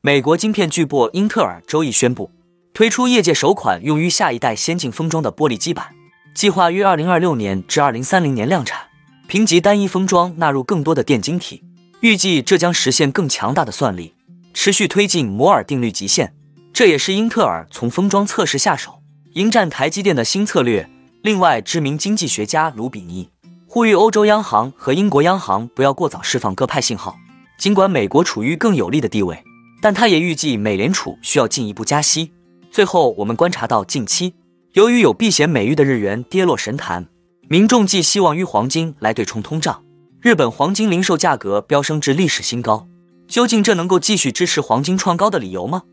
美国晶片巨擘英特尔周一宣布，推出业界首款用于下一代先进封装的玻璃基板，计划于二零二六年至二零三零年量产。评级单一封装纳入更多的电晶体，预计这将实现更强大的算力，持续推进摩尔定律极限。这也是英特尔从封装测试下手，迎战台积电的新策略。另外，知名经济学家卢比尼呼吁欧洲央行和英国央行不要过早释放鸽派信号。尽管美国处于更有利的地位，但他也预计美联储需要进一步加息。最后，我们观察到近期由于有避险美誉的日元跌落神坛。民众寄希望于黄金来对冲通胀，日本黄金零售价格飙升至历史新高，究竟这能够继续支持黄金创高的理由吗？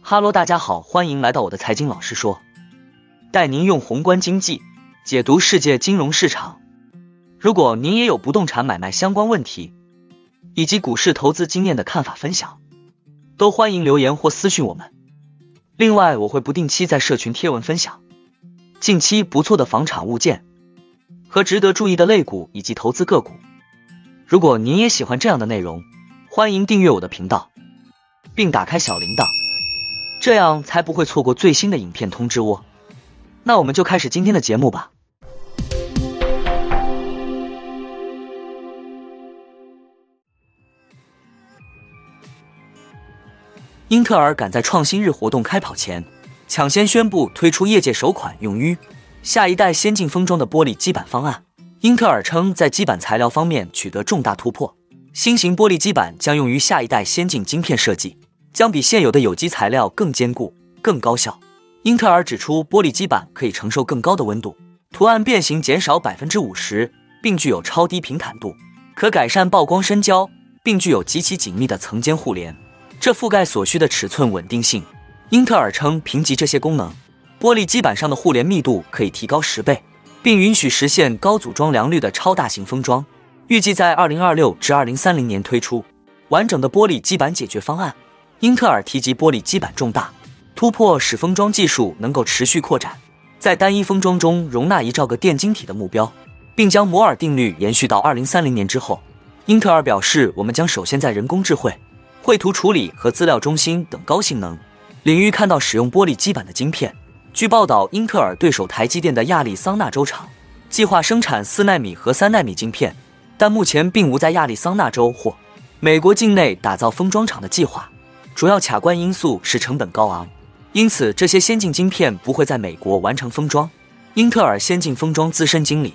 哈喽，大家好，欢迎来到我的财经老师说，带您用宏观经济解读世界金融市场。如果您也有不动产买卖相关问题，以及股市投资经验的看法分享，都欢迎留言或私讯我们。另外，我会不定期在社群贴文分享近期不错的房产物件。和值得注意的类股以及投资个股。如果您也喜欢这样的内容，欢迎订阅我的频道，并打开小铃铛，这样才不会错过最新的影片通知哦。那我们就开始今天的节目吧。英特尔赶在创新日活动开跑前，抢先宣布推出业界首款用于。下一代先进封装的玻璃基板方案，英特尔称在基板材料方面取得重大突破。新型玻璃基板将用于下一代先进晶片设计，将比现有的有机材料更坚固、更高效。英特尔指出，玻璃基板可以承受更高的温度，图案变形减少百分之五十，并具有超低平坦度，可改善曝光深焦，并具有极其紧密的层间互联，这覆盖所需的尺寸稳定性。英特尔称，评级这些功能。玻璃基板上的互联密度可以提高十倍，并允许实现高组装良率的超大型封装。预计在二零二六至二零三零年推出完整的玻璃基板解决方案。英特尔提及玻璃基板重大突破，使封装技术能够持续扩展，在单一封装中容纳一兆个电晶体的目标，并将摩尔定律延续到二零三零年之后。英特尔表示，我们将首先在人工智慧、绘图处理和资料中心等高性能领域看到使用玻璃基板的晶片。据报道，英特尔对手台积电的亚利桑那州厂计划生产四纳米和三纳米晶片，但目前并无在亚利桑那州或美国境内打造封装厂的计划。主要卡关因素是成本高昂，因此这些先进晶片不会在美国完成封装。英特尔先进封装资深经理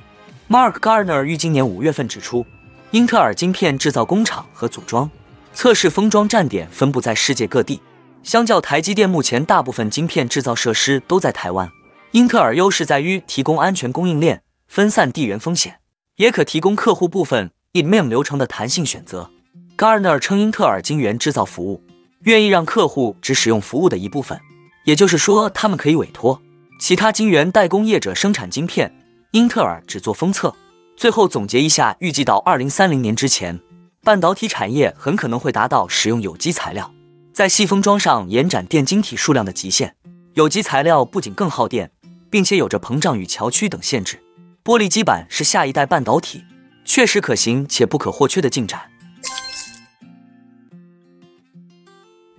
Mark Gardner 于今年五月份指出，英特尔晶片制造工厂和组装、测试封装站点分布在世界各地。相较台积电，目前大部分晶片制造设施都在台湾。英特尔优势在于提供安全供应链，分散地缘风险，也可提供客户部分 EMM 流程的弹性选择。Garner 称，英特尔晶圆制造服务愿意让客户只使用服务的一部分，也就是说，他们可以委托其他晶圆代工业者生产晶片，英特尔只做封测。最后总结一下，预计到二零三零年之前，半导体产业很可能会达到使用有机材料。在细封装上延展电晶体数量的极限，有机材料不仅更耗电，并且有着膨胀与桥区等限制。玻璃基板是下一代半导体确实可行且不可或缺的进展。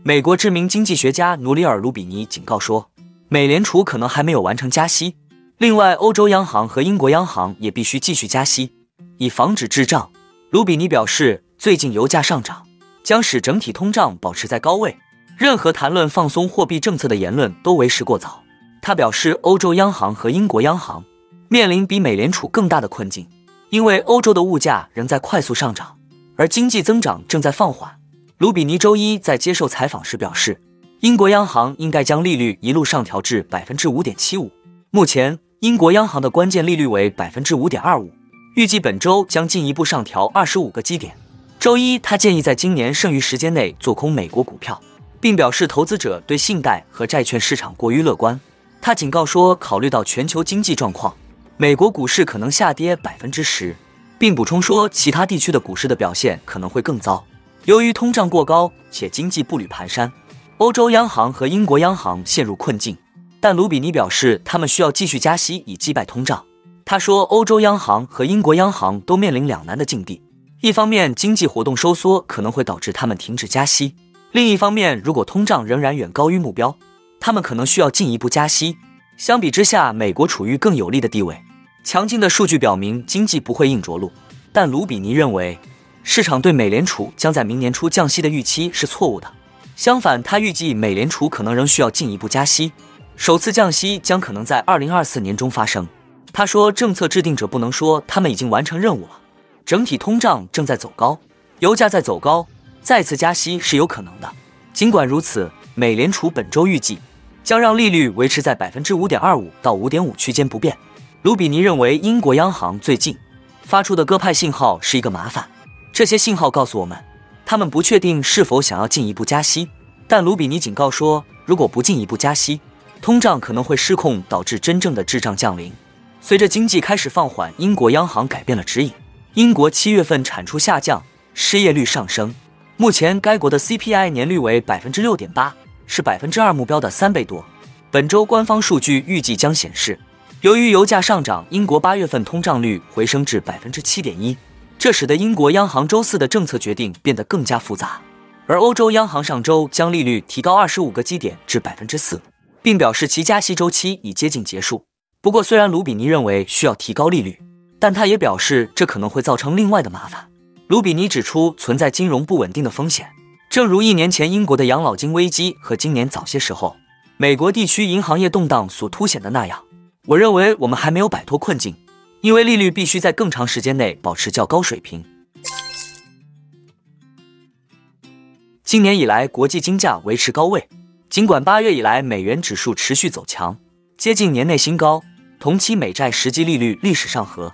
美国知名经济学家努里尔·卢比尼警告说，美联储可能还没有完成加息。另外，欧洲央行和英国央行也必须继续加息，以防止滞胀。卢比尼表示，最近油价上涨。将使整体通胀保持在高位，任何谈论放松货币政策的言论都为时过早。他表示，欧洲央行和英国央行面临比美联储更大的困境，因为欧洲的物价仍在快速上涨，而经济增长正在放缓。卢比尼周一在接受采访时表示，英国央行应该将利率一路上调至百分之五点七五。目前，英国央行的关键利率为百分之五点二五，预计本周将进一步上调二十五个基点。周一，他建议在今年剩余时间内做空美国股票，并表示投资者对信贷和债券市场过于乐观。他警告说，考虑到全球经济状况，美国股市可能下跌百分之十，并补充说，其他地区的股市的表现可能会更糟。由于通胀过高且经济步履蹒跚，欧洲央行和英国央行陷入困境。但卢比尼表示，他们需要继续加息以击败通胀。他说，欧洲央行和英国央行都面临两难的境地。一方面，经济活动收缩可能会导致他们停止加息；另一方面，如果通胀仍然远高于目标，他们可能需要进一步加息。相比之下，美国处于更有利的地位。强劲的数据表明经济不会硬着陆，但卢比尼认为，市场对美联储将在明年初降息的预期是错误的。相反，他预计美联储可能仍需要进一步加息，首次降息将可能在二零二四年中发生。他说，政策制定者不能说他们已经完成任务了。整体通胀正在走高，油价在走高。再次加息是有可能的。尽管如此，美联储本周预计将让利率维持在百分之五点二五到五点五区间不变。卢比尼认为，英国央行最近发出的鸽派信号是一个麻烦。这些信号告诉我们，他们不确定是否想要进一步加息。但卢比尼警告说，如果不进一步加息，通胀可能会失控，导致真正的滞胀降临。随着经济开始放缓，英国央行改变了指引。英国七月份产出下降，失业率上升。目前，该国的 CPI 年率为百分之六点八，是百分之二目标的三倍多。本周官方数据预计将显示，由于油价上涨，英国八月份通胀率回升至百分之七点一，这使得英国央行周四的政策决定变得更加复杂。而欧洲央行上周将利率提高二十五个基点至百分之四，并表示其加息周期已接近结束。不过，虽然卢比尼认为需要提高利率，但他也表示这可能会造成另外的麻烦。卢比尼指出，存在金融不稳定的风险，正如一年前英国的养老金危机和今年早些时候美国地区银行业动荡所凸显的那样。我认为我们还没有摆脱困境，因为利率必须在更长时间内保持较高水平。今年以来，国际金价维持高位，尽管八月以来美元指数持续走强，接近年内新高，同期美债实际利率历史上和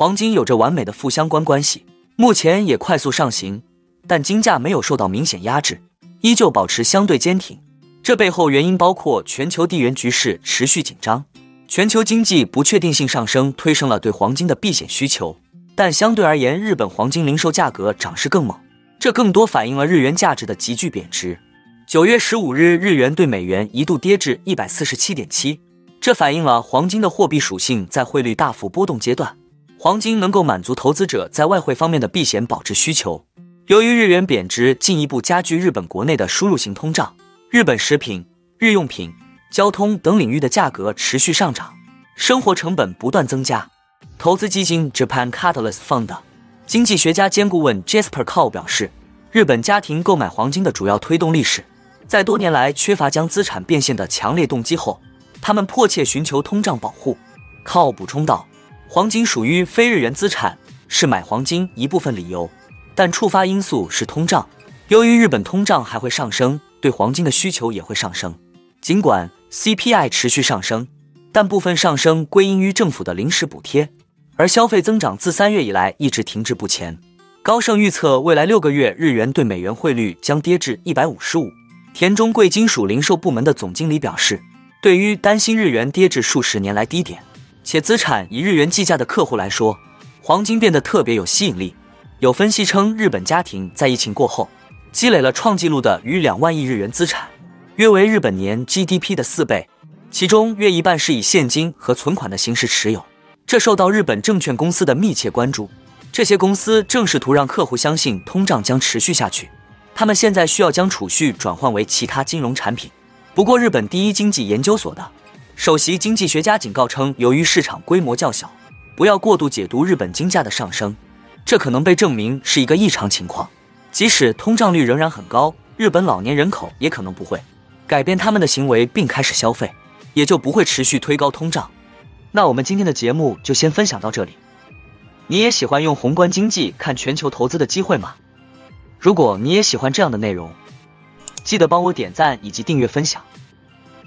黄金有着完美的负相关关系。目前也快速上行，但金价没有受到明显压制，依旧保持相对坚挺。这背后原因包括全球地缘局势持续紧张，全球经济不确定性上升，推升了对黄金的避险需求。但相对而言，日本黄金零售价格涨势更猛，这更多反映了日元价值的急剧贬值。九月十五日，日元对美元一度跌至一百四十七点七，这反映了黄金的货币属性在汇率大幅波动阶段。黄金能够满足投资者在外汇方面的避险保值需求。由于日元贬值，进一步加剧日本国内的输入型通胀，日本食品、日用品、交通等领域的价格持续上涨，生活成本不断增加。投资基金 Japan Catalyst Fund 经济学家兼顾问 Jasper Cow 表示，日本家庭购买黄金的主要推动力是，在多年来缺乏将资产变现的强烈动机后，他们迫切寻求通胀保护。Cow 补充道。黄金属于非日元资产，是买黄金一部分理由，但触发因素是通胀。由于日本通胀还会上升，对黄金的需求也会上升。尽管 CPI 持续上升，但部分上升归因于政府的临时补贴，而消费增长自三月以来一直停滞不前。高盛预测未来六个月日元对美元汇率将跌至一百五十五。田中贵金属零售部门的总经理表示，对于担心日元跌至数十年来低点。且资产以日元计价的客户来说，黄金变得特别有吸引力。有分析称，日本家庭在疫情过后积累了创纪录的逾两万亿日元资产，约为日本年 GDP 的四倍，其中约一半是以现金和存款的形式持有。这受到日本证券公司的密切关注。这些公司正试图让客户相信通胀将持续下去。他们现在需要将储蓄转换为其他金融产品。不过，日本第一经济研究所的。首席经济学家警告称，由于市场规模较小，不要过度解读日本金价的上升，这可能被证明是一个异常情况。即使通胀率仍然很高，日本老年人口也可能不会改变他们的行为并开始消费，也就不会持续推高通胀。那我们今天的节目就先分享到这里。你也喜欢用宏观经济看全球投资的机会吗？如果你也喜欢这样的内容，记得帮我点赞以及订阅分享。